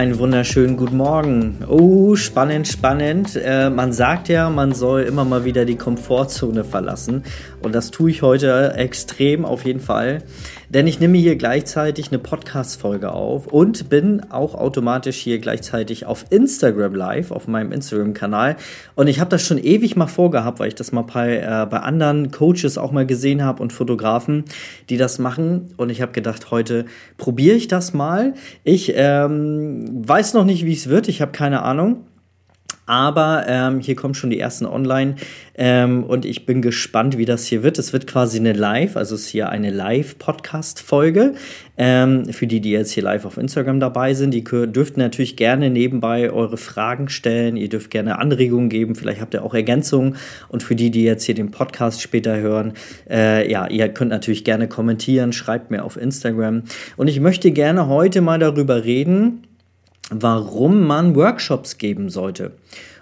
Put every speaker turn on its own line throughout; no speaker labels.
Einen wunderschönen guten Morgen. Oh, spannend, spannend. Äh, man sagt ja, man soll immer mal wieder die Komfortzone verlassen. Und das tue ich heute extrem auf jeden Fall. Denn ich nehme hier gleichzeitig eine Podcast-Folge auf und bin auch automatisch hier gleichzeitig auf Instagram live, auf meinem Instagram-Kanal. Und ich habe das schon ewig mal vorgehabt, weil ich das mal bei, äh, bei anderen Coaches auch mal gesehen habe und Fotografen, die das machen. Und ich habe gedacht, heute probiere ich das mal. Ich ähm, weiß noch nicht, wie es wird. Ich habe keine Ahnung. Aber ähm, hier kommen schon die ersten online ähm, und ich bin gespannt, wie das hier wird. Es wird quasi eine Live, also es ist hier eine Live-Podcast-Folge. Ähm, für die, die jetzt hier live auf Instagram dabei sind, die dürft natürlich gerne nebenbei eure Fragen stellen. Ihr dürft gerne Anregungen geben. Vielleicht habt ihr auch Ergänzungen. Und für die, die jetzt hier den Podcast später hören, äh, ja, ihr könnt natürlich gerne kommentieren. Schreibt mir auf Instagram. Und ich möchte gerne heute mal darüber reden, warum man Workshops geben sollte.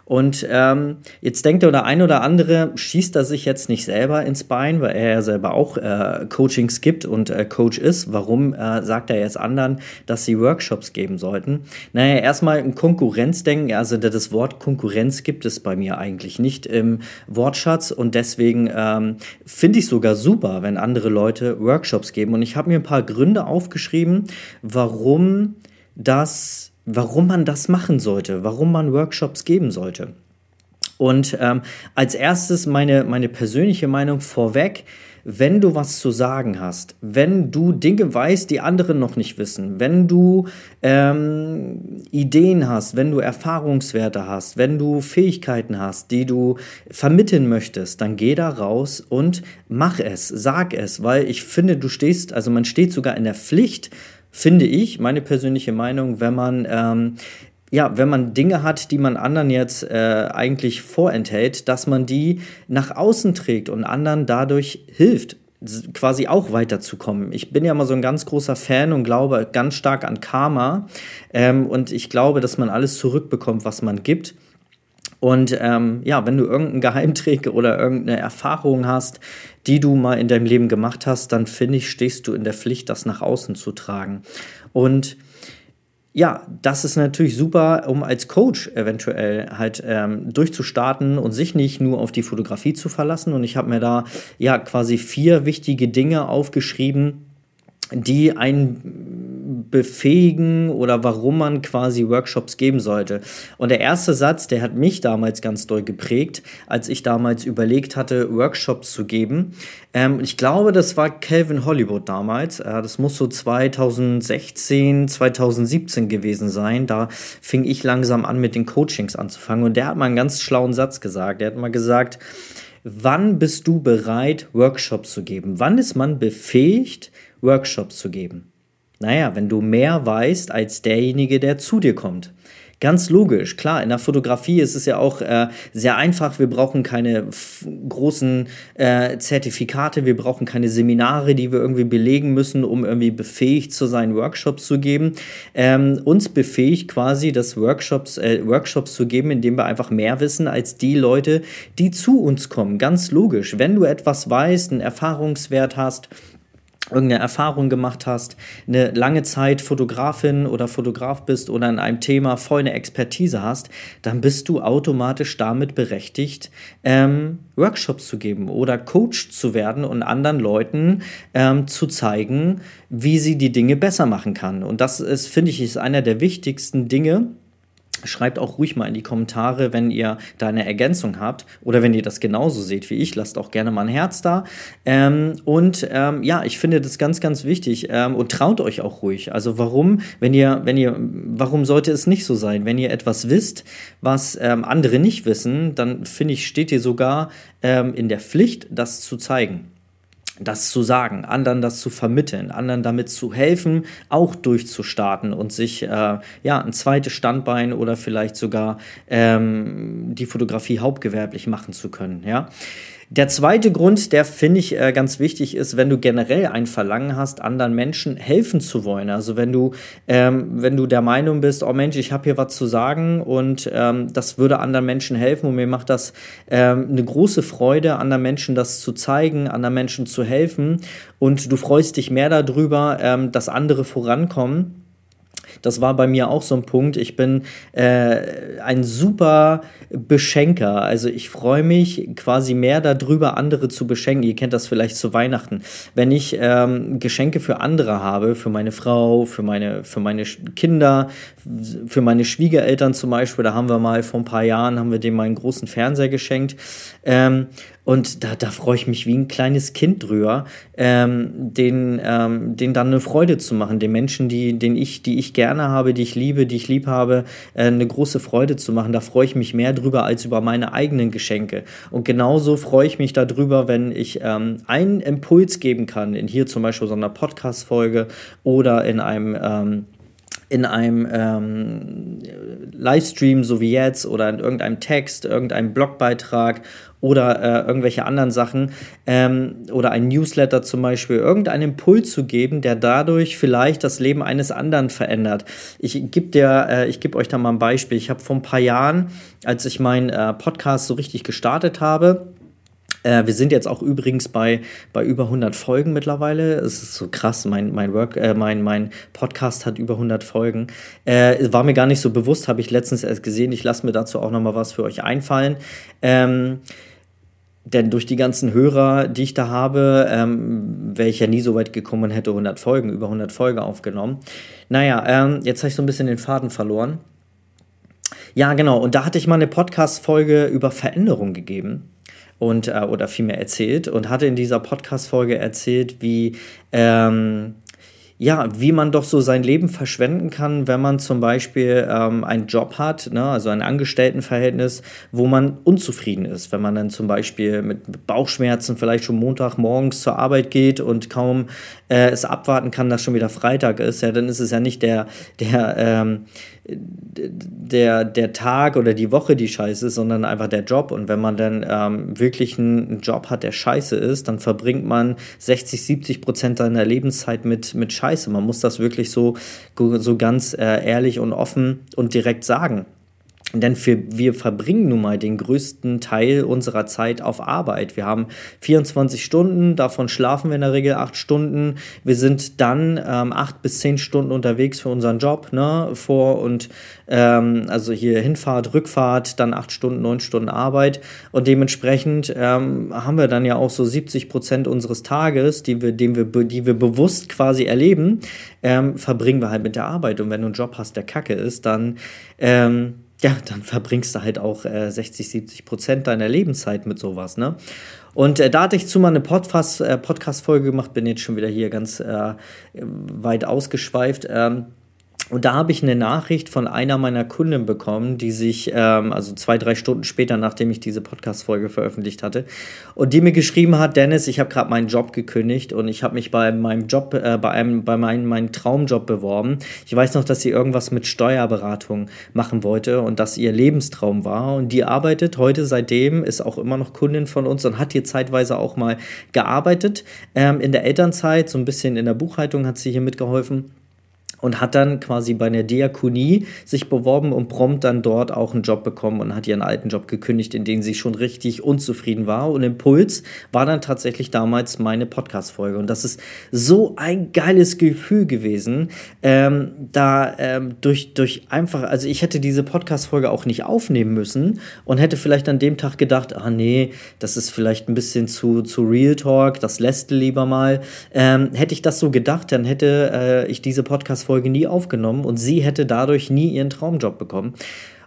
Und ähm, jetzt denkt der eine oder andere, schießt er sich jetzt nicht selber ins Bein, weil er ja selber auch äh, Coachings gibt und äh, Coach ist. Warum äh, sagt er jetzt anderen, dass sie Workshops geben sollten? Naja, erstmal ein Konkurrenzdenken. Also das Wort Konkurrenz gibt es bei mir eigentlich nicht im Wortschatz und deswegen ähm, finde ich sogar super, wenn andere Leute Workshops geben. Und ich habe mir ein paar Gründe aufgeschrieben, warum das warum man das machen sollte, warum man Workshops geben sollte. Und ähm, als erstes meine, meine persönliche Meinung vorweg, wenn du was zu sagen hast, wenn du Dinge weißt, die andere noch nicht wissen, wenn du ähm, Ideen hast, wenn du Erfahrungswerte hast, wenn du Fähigkeiten hast, die du vermitteln möchtest, dann geh da raus und mach es, sag es, weil ich finde, du stehst, also man steht sogar in der Pflicht, finde ich, meine persönliche Meinung, wenn man ähm, ja, wenn man Dinge hat, die man anderen jetzt äh, eigentlich vorenthält, dass man die nach außen trägt und anderen dadurch hilft, quasi auch weiterzukommen. Ich bin ja immer so ein ganz großer Fan und glaube ganz stark an Karma. Ähm, und ich glaube, dass man alles zurückbekommt, was man gibt. Und ähm, ja, wenn du irgendeinen Geheimtrick oder irgendeine Erfahrung hast, die du mal in deinem Leben gemacht hast, dann finde ich, stehst du in der Pflicht, das nach außen zu tragen. Und ja, das ist natürlich super, um als Coach eventuell halt ähm, durchzustarten und sich nicht nur auf die Fotografie zu verlassen. Und ich habe mir da ja quasi vier wichtige Dinge aufgeschrieben, die einen befähigen oder warum man quasi Workshops geben sollte. Und der erste Satz, der hat mich damals ganz doll geprägt, als ich damals überlegt hatte, Workshops zu geben. Ähm, ich glaube, das war Calvin Hollywood damals. Äh, das muss so 2016, 2017 gewesen sein. Da fing ich langsam an, mit den Coachings anzufangen. Und der hat mal einen ganz schlauen Satz gesagt. Der hat mal gesagt, wann bist du bereit, Workshops zu geben? Wann ist man befähigt, Workshops zu geben. Naja, wenn du mehr weißt als derjenige, der zu dir kommt. Ganz logisch, klar, in der Fotografie ist es ja auch äh, sehr einfach. Wir brauchen keine großen äh, Zertifikate, wir brauchen keine Seminare, die wir irgendwie belegen müssen, um irgendwie befähigt zu sein, Workshops zu geben. Ähm, uns befähigt quasi, das Workshops, äh, Workshops zu geben, indem wir einfach mehr wissen als die Leute, die zu uns kommen. Ganz logisch. Wenn du etwas weißt, einen Erfahrungswert hast, irgendeine Erfahrung gemacht hast, eine lange Zeit Fotografin oder Fotograf bist oder in einem Thema voll eine Expertise hast, dann bist du automatisch damit berechtigt, ähm, Workshops zu geben oder Coach zu werden und anderen Leuten ähm, zu zeigen, wie sie die Dinge besser machen kann. Und das ist, finde ich, ist einer der wichtigsten Dinge, Schreibt auch ruhig mal in die Kommentare, wenn ihr da eine Ergänzung habt oder wenn ihr das genauso seht wie ich. Lasst auch gerne mal ein Herz da. Ähm, und ähm, ja, ich finde das ganz, ganz wichtig ähm, und traut euch auch ruhig. Also warum, wenn ihr, wenn ihr, warum sollte es nicht so sein? Wenn ihr etwas wisst, was ähm, andere nicht wissen, dann finde ich, steht ihr sogar ähm, in der Pflicht, das zu zeigen das zu sagen, anderen das zu vermitteln, anderen damit zu helfen, auch durchzustarten und sich äh, ja ein zweites Standbein oder vielleicht sogar ähm, die Fotografie hauptgewerblich machen zu können. Ja, der zweite Grund, der finde ich äh, ganz wichtig ist, wenn du generell ein Verlangen hast, anderen Menschen helfen zu wollen. Also wenn du, ähm, wenn du der Meinung bist, oh Mensch, ich habe hier was zu sagen und ähm, das würde anderen Menschen helfen und mir macht das ähm, eine große Freude, anderen Menschen das zu zeigen, anderen Menschen zu helfen und du freust dich mehr darüber, ähm, dass andere vorankommen Das war bei mir auch so ein Punkt. Ich bin äh, ein super Beschenker. Also ich freue mich quasi mehr darüber, andere zu beschenken. Ihr kennt das vielleicht zu Weihnachten. Wenn ich ähm, Geschenke für andere habe, für meine Frau, für meine, für meine Kinder, für meine Schwiegereltern zum Beispiel, da haben wir mal vor ein paar Jahren, haben wir dem mal einen großen Fernseher geschenkt. Ähm, und da, da freue ich mich wie ein kleines Kind drüber, ähm, den, ähm, den dann eine Freude zu machen, den Menschen, die, den ich, die ich gerne habe, die ich liebe, die ich lieb habe, äh, eine große Freude zu machen. Da freue ich mich mehr drüber als über meine eigenen Geschenke. Und genauso freue ich mich darüber, wenn ich ähm, einen Impuls geben kann, in hier zum Beispiel so einer Podcast-Folge oder in einem ähm, in einem ähm, Livestream, so wie jetzt, oder in irgendeinem Text, irgendeinem Blogbeitrag oder äh, irgendwelche anderen Sachen ähm, oder ein Newsletter zum Beispiel, irgendeinen Impuls zu geben, der dadurch vielleicht das Leben eines anderen verändert. Ich gebe äh, ich gebe euch da mal ein Beispiel. Ich habe vor ein paar Jahren, als ich meinen äh, Podcast so richtig gestartet habe, äh, wir sind jetzt auch übrigens bei, bei über 100 Folgen mittlerweile. Es ist so krass, mein, mein, Work, äh, mein, mein Podcast hat über 100 Folgen. Äh, war mir gar nicht so bewusst, habe ich letztens erst gesehen. Ich lasse mir dazu auch nochmal was für euch einfallen. Ähm, denn durch die ganzen Hörer, die ich da habe, ähm, wäre ich ja nie so weit gekommen und hätte 100 Folgen, über 100 Folgen aufgenommen. Naja, ähm, jetzt habe ich so ein bisschen den Faden verloren. Ja, genau. Und da hatte ich mal eine Podcast-Folge über Veränderung gegeben und äh, oder vielmehr erzählt und hatte in dieser Podcast-Folge erzählt, wie ähm, ja, wie man doch so sein Leben verschwenden kann, wenn man zum Beispiel ähm, einen Job hat, ne, also ein Angestelltenverhältnis, wo man unzufrieden ist. Wenn man dann zum Beispiel mit Bauchschmerzen vielleicht schon Montagmorgens zur Arbeit geht und kaum äh, es abwarten kann, dass schon wieder Freitag ist, ja, dann ist es ja nicht der, der, ähm, der, der Tag oder die Woche, die scheiße ist, sondern einfach der Job. Und wenn man dann ähm, wirklich einen Job hat, der scheiße ist, dann verbringt man 60, 70 Prozent seiner Lebenszeit mit, mit Scheiße. Man muss das wirklich so, so ganz äh, ehrlich und offen und direkt sagen. Denn für, wir verbringen nun mal den größten Teil unserer Zeit auf Arbeit. Wir haben 24 Stunden, davon schlafen wir in der Regel 8 Stunden. Wir sind dann ähm, 8 bis 10 Stunden unterwegs für unseren Job, ne? Vor und ähm, also hier Hinfahrt, Rückfahrt, dann 8 Stunden, 9 Stunden Arbeit. Und dementsprechend ähm, haben wir dann ja auch so 70 Prozent unseres Tages, die wir, den wir, die wir bewusst quasi erleben, ähm, verbringen wir halt mit der Arbeit. Und wenn du einen Job hast, der kacke ist, dann ähm, ja, dann verbringst du halt auch äh, 60, 70 Prozent deiner Lebenszeit mit sowas, ne? Und äh, da hatte ich zu mal eine äh, Podcast-Folge gemacht, bin jetzt schon wieder hier ganz äh, weit ausgeschweift. Ähm, und da habe ich eine Nachricht von einer meiner Kunden bekommen, die sich, ähm, also zwei, drei Stunden später, nachdem ich diese Podcast-Folge veröffentlicht hatte, und die mir geschrieben hat, Dennis, ich habe gerade meinen Job gekündigt und ich habe mich bei meinem Job, äh, bei einem, bei meinem, meinem Traumjob beworben. Ich weiß noch, dass sie irgendwas mit Steuerberatung machen wollte und dass ihr Lebenstraum war. Und die arbeitet heute seitdem, ist auch immer noch Kundin von uns und hat hier zeitweise auch mal gearbeitet. Ähm, in der Elternzeit, so ein bisschen in der Buchhaltung hat sie hier mitgeholfen und hat dann quasi bei einer Diakonie sich beworben und prompt dann dort auch einen Job bekommen und hat ihren alten Job gekündigt, in dem sie schon richtig unzufrieden war. Und Impuls war dann tatsächlich damals meine Podcast-Folge. Und das ist so ein geiles Gefühl gewesen, ähm, da ähm, durch, durch einfach, also ich hätte diese Podcast-Folge auch nicht aufnehmen müssen und hätte vielleicht an dem Tag gedacht, ah nee, das ist vielleicht ein bisschen zu, zu Real Talk, das lässt lieber mal. Ähm, hätte ich das so gedacht, dann hätte äh, ich diese Podcast-Folge Folge nie aufgenommen und sie hätte dadurch nie ihren Traumjob bekommen.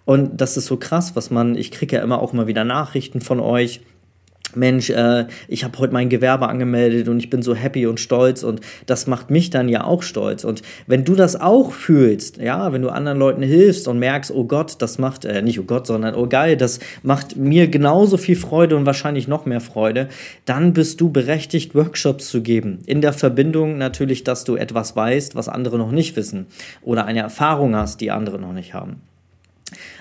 Und das ist so krass, was man, ich kriege ja immer auch mal wieder Nachrichten von euch. Mensch, äh, ich habe heute mein Gewerbe angemeldet und ich bin so happy und stolz und das macht mich dann ja auch stolz. Und wenn du das auch fühlst, ja, wenn du anderen Leuten hilfst und merkst, oh Gott, das macht, äh, nicht oh Gott, sondern oh geil, das macht mir genauso viel Freude und wahrscheinlich noch mehr Freude, dann bist du berechtigt, Workshops zu geben. In der Verbindung natürlich, dass du etwas weißt, was andere noch nicht wissen oder eine Erfahrung hast, die andere noch nicht haben.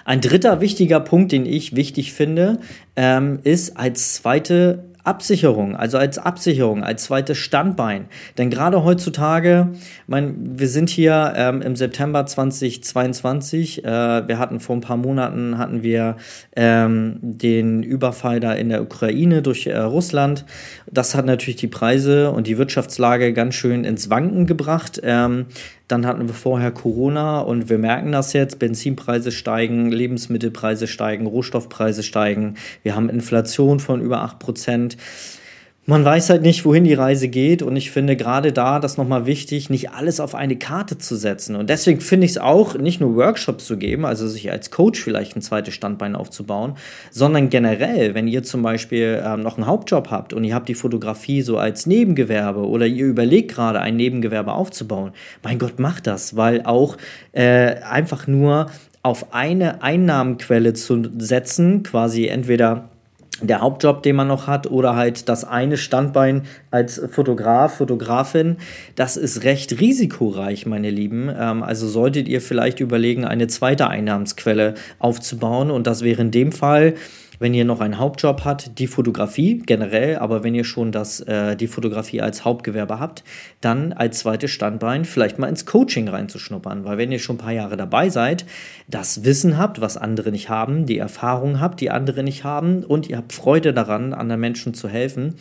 Ein dritter wichtiger Punkt, den ich wichtig finde, ähm, ist als zweite Absicherung, also als Absicherung, als zweites Standbein. Denn gerade heutzutage, mein, wir sind hier ähm, im September 2022, äh, wir hatten vor ein paar Monaten hatten wir ähm, den Überfall da in der Ukraine durch äh, Russland. Das hat natürlich die Preise und die Wirtschaftslage ganz schön ins Wanken gebracht. Ähm, dann hatten wir vorher Corona und wir merken das jetzt. Benzinpreise steigen, Lebensmittelpreise steigen, Rohstoffpreise steigen. Wir haben Inflation von über 8 Prozent man weiß halt nicht, wohin die Reise geht. Und ich finde gerade da das nochmal wichtig, nicht alles auf eine Karte zu setzen. Und deswegen finde ich es auch, nicht nur Workshops zu geben, also sich als Coach vielleicht ein zweites Standbein aufzubauen, sondern generell, wenn ihr zum Beispiel ähm, noch einen Hauptjob habt und ihr habt die Fotografie so als Nebengewerbe oder ihr überlegt gerade ein Nebengewerbe aufzubauen, mein Gott, macht das, weil auch äh, einfach nur auf eine Einnahmenquelle zu setzen, quasi entweder der Hauptjob, den man noch hat, oder halt das eine Standbein als Fotograf, Fotografin, das ist recht risikoreich, meine Lieben. Ähm, also solltet ihr vielleicht überlegen, eine zweite Einnahmensquelle aufzubauen. Und das wäre in dem Fall wenn ihr noch einen Hauptjob habt, die Fotografie generell, aber wenn ihr schon das, äh, die Fotografie als Hauptgewerbe habt, dann als zweites Standbein vielleicht mal ins Coaching reinzuschnuppern. Weil wenn ihr schon ein paar Jahre dabei seid, das Wissen habt, was andere nicht haben, die Erfahrung habt, die andere nicht haben und ihr habt Freude daran, anderen Menschen zu helfen,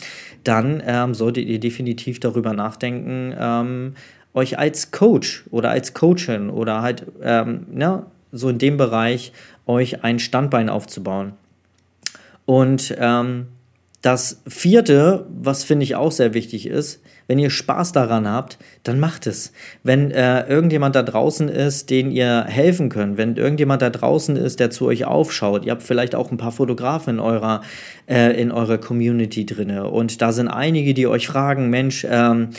dann ähm, solltet ihr definitiv darüber nachdenken, ähm, euch als Coach oder als Coachin oder halt ähm, ja, so in dem Bereich euch ein Standbein aufzubauen. Und ähm, das vierte, was finde ich auch sehr wichtig ist, wenn ihr Spaß daran habt, dann macht es. Wenn äh, irgendjemand da draußen ist, den ihr helfen könnt, wenn irgendjemand da draußen ist, der zu euch aufschaut, ihr habt vielleicht auch ein paar Fotografen in eurer, äh, in eurer Community drinne und da sind einige, die euch fragen, Mensch, ähm,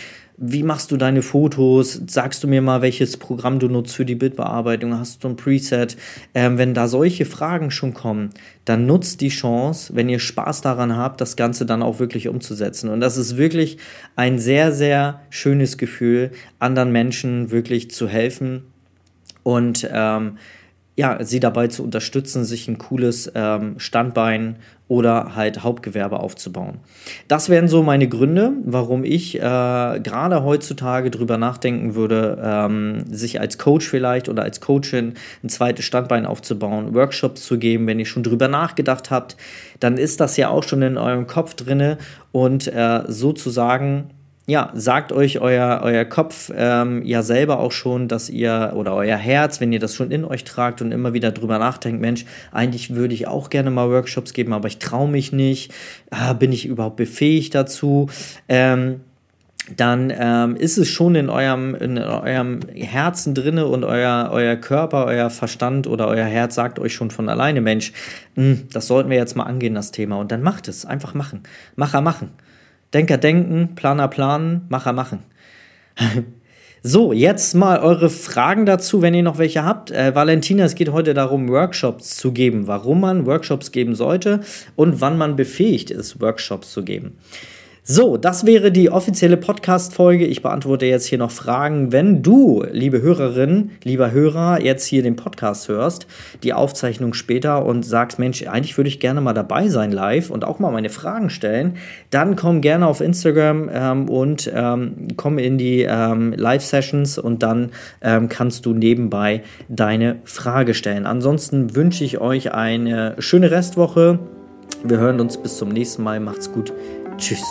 wie machst du deine Fotos? Sagst du mir mal, welches Programm du nutzt für die Bildbearbeitung? Hast du ein Preset? Ähm, wenn da solche Fragen schon kommen, dann nutzt die Chance, wenn ihr Spaß daran habt, das Ganze dann auch wirklich umzusetzen. Und das ist wirklich ein sehr, sehr schönes Gefühl, anderen Menschen wirklich zu helfen und ähm, ja, sie dabei zu unterstützen, sich ein cooles ähm, Standbein oder halt Hauptgewerbe aufzubauen. Das wären so meine Gründe, warum ich äh, gerade heutzutage drüber nachdenken würde, ähm, sich als Coach vielleicht oder als Coachin ein zweites Standbein aufzubauen, Workshops zu geben. Wenn ihr schon drüber nachgedacht habt, dann ist das ja auch schon in eurem Kopf drinne und äh, sozusagen ja, sagt euch euer, euer Kopf ähm, ja selber auch schon, dass ihr oder euer Herz, wenn ihr das schon in euch tragt und immer wieder drüber nachdenkt, Mensch, eigentlich würde ich auch gerne mal Workshops geben, aber ich traue mich nicht. Ah, bin ich überhaupt befähigt dazu? Ähm, dann ähm, ist es schon in eurem, in eurem Herzen drinne und euer, euer Körper, euer Verstand oder euer Herz sagt euch schon von alleine, Mensch, mh, hm, das sollten wir jetzt mal angehen, das Thema. Und dann macht es, einfach machen. Macher machen. Denker denken, Planer planen, Macher machen. so, jetzt mal eure Fragen dazu, wenn ihr noch welche habt. Äh, Valentina, es geht heute darum, Workshops zu geben, warum man Workshops geben sollte und wann man befähigt ist, Workshops zu geben. So, das wäre die offizielle Podcast-Folge. Ich beantworte jetzt hier noch Fragen. Wenn du, liebe Hörerin, lieber Hörer, jetzt hier den Podcast hörst, die Aufzeichnung später und sagst, Mensch, eigentlich würde ich gerne mal dabei sein live und auch mal meine Fragen stellen, dann komm gerne auf Instagram ähm, und ähm, komm in die ähm, Live-Sessions und dann ähm, kannst du nebenbei deine Frage stellen. Ansonsten wünsche ich euch eine schöne Restwoche. Wir hören uns bis zum nächsten Mal. Macht's gut. Tschüss.